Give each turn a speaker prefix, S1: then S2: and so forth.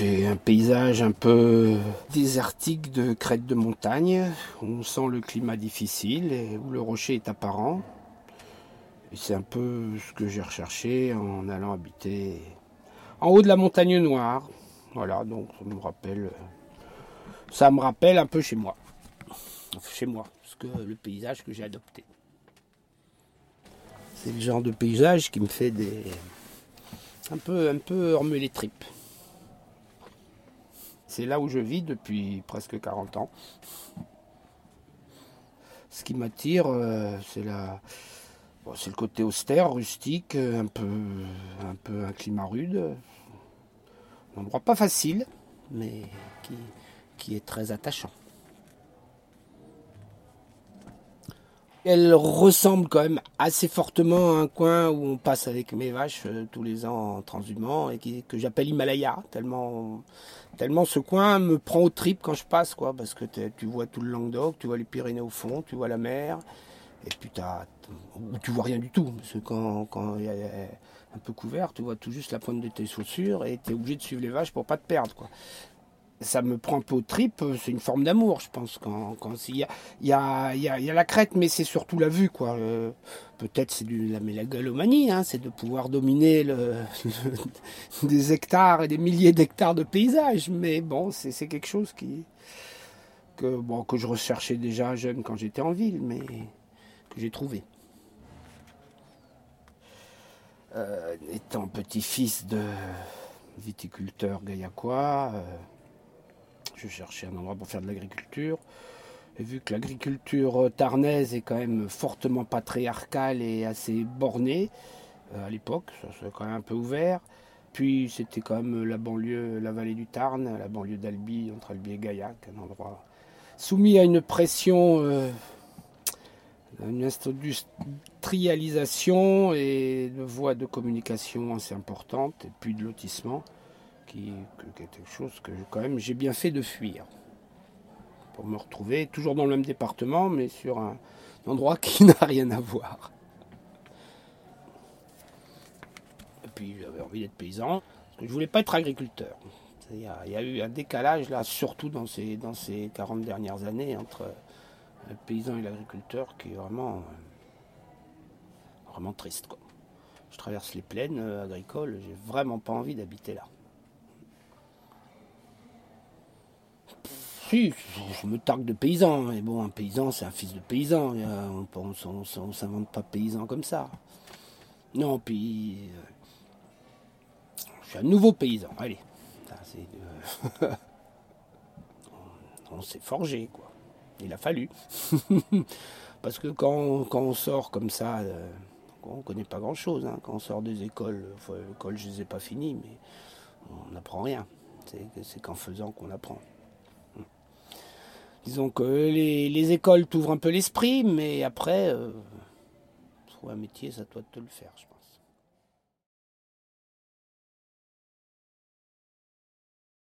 S1: c'est un paysage un peu désertique de crête de montagne. On sent le climat difficile et où le rocher est apparent. C'est un peu ce que j'ai recherché en allant habiter en haut de la montagne noire. Voilà, donc ça me rappelle, ça me rappelle un peu chez moi. Chez moi, parce que le paysage que j'ai adopté. C'est le genre de paysage qui me fait des. un peu, un peu les tripes. C'est là où je vis depuis presque 40 ans. Ce qui m'attire, euh, c'est le côté austère, rustique, un peu, un peu un climat rude. Un endroit pas facile, mais qui est très attachant. Elle ressemble quand même assez fortement à un coin où on passe avec mes vaches euh, tous les ans en transhumant et que j'appelle Himalaya, tellement, tellement ce coin me prend aux tripes quand je passe, quoi, parce que tu vois tout le Languedoc, tu vois les Pyrénées au fond, tu vois la mer, et puis tu vois rien du tout, parce que quand, quand il y a un peu couvert, tu vois tout juste la pointe de tes chaussures et tu es obligé de suivre les vaches pour pas te perdre, ça me prend un peu aux tripes, c'est une forme d'amour, je pense. Quand, il y a, la crête, mais c'est surtout la vue, quoi. Euh, peut-être c'est de la mégalomanie, hein, c'est de pouvoir dominer des hectares et des milliers d'hectares de paysages. Mais bon, c'est quelque chose qui que que je recherchais déjà jeune quand j'étais en ville, mais que j'ai trouvé. Euh, étant petit-fils de viticulteur gaillacois. Euh, je cherchais un endroit pour faire de l'agriculture. Et vu que l'agriculture tarnaise est quand même fortement patriarcale et assez bornée, euh, à l'époque, ça s'est quand même un peu ouvert. Puis c'était quand même la banlieue, la vallée du Tarn, la banlieue d'Albi, entre Albi et Gaillac, un endroit soumis à une pression, euh, une industrialisation et de voies de communication assez importantes, et puis de lotissement qui, quelque chose que quand même j'ai bien fait de fuir pour me retrouver toujours dans le même département, mais sur un, endroit qui n'a rien à voir. Et puis j'avais envie d'être paysan, parce que je voulais pas être agriculteur. Il y, a, eu un décalage là, surtout dans ces, dans ces 40 dernières années, entre le paysan et l'agriculteur, qui est vraiment, vraiment triste. Quoi. Je traverse les plaines euh, agricoles, j'ai vraiment pas envie d'habiter là. Je me targue de paysan. Mais bon, un paysan, c'est un fils de paysan. On ne s'invente pas paysan comme ça. Non, puis. Euh, je suis un nouveau paysan. Allez. Euh, on s'est forgé, quoi. Il a fallu. Parce que quand, on sort comme ça, euh, on ne connaît pas grand-chose. Hein. Quand on sort des écoles, l'école, je ne les ai pas finies, mais on n'apprend rien. C'est qu'en faisant qu'on apprend. Disons que les, écoles t'ouvrent un peu l'esprit, mais après, euh, trouver un métier, ça doit te le faire,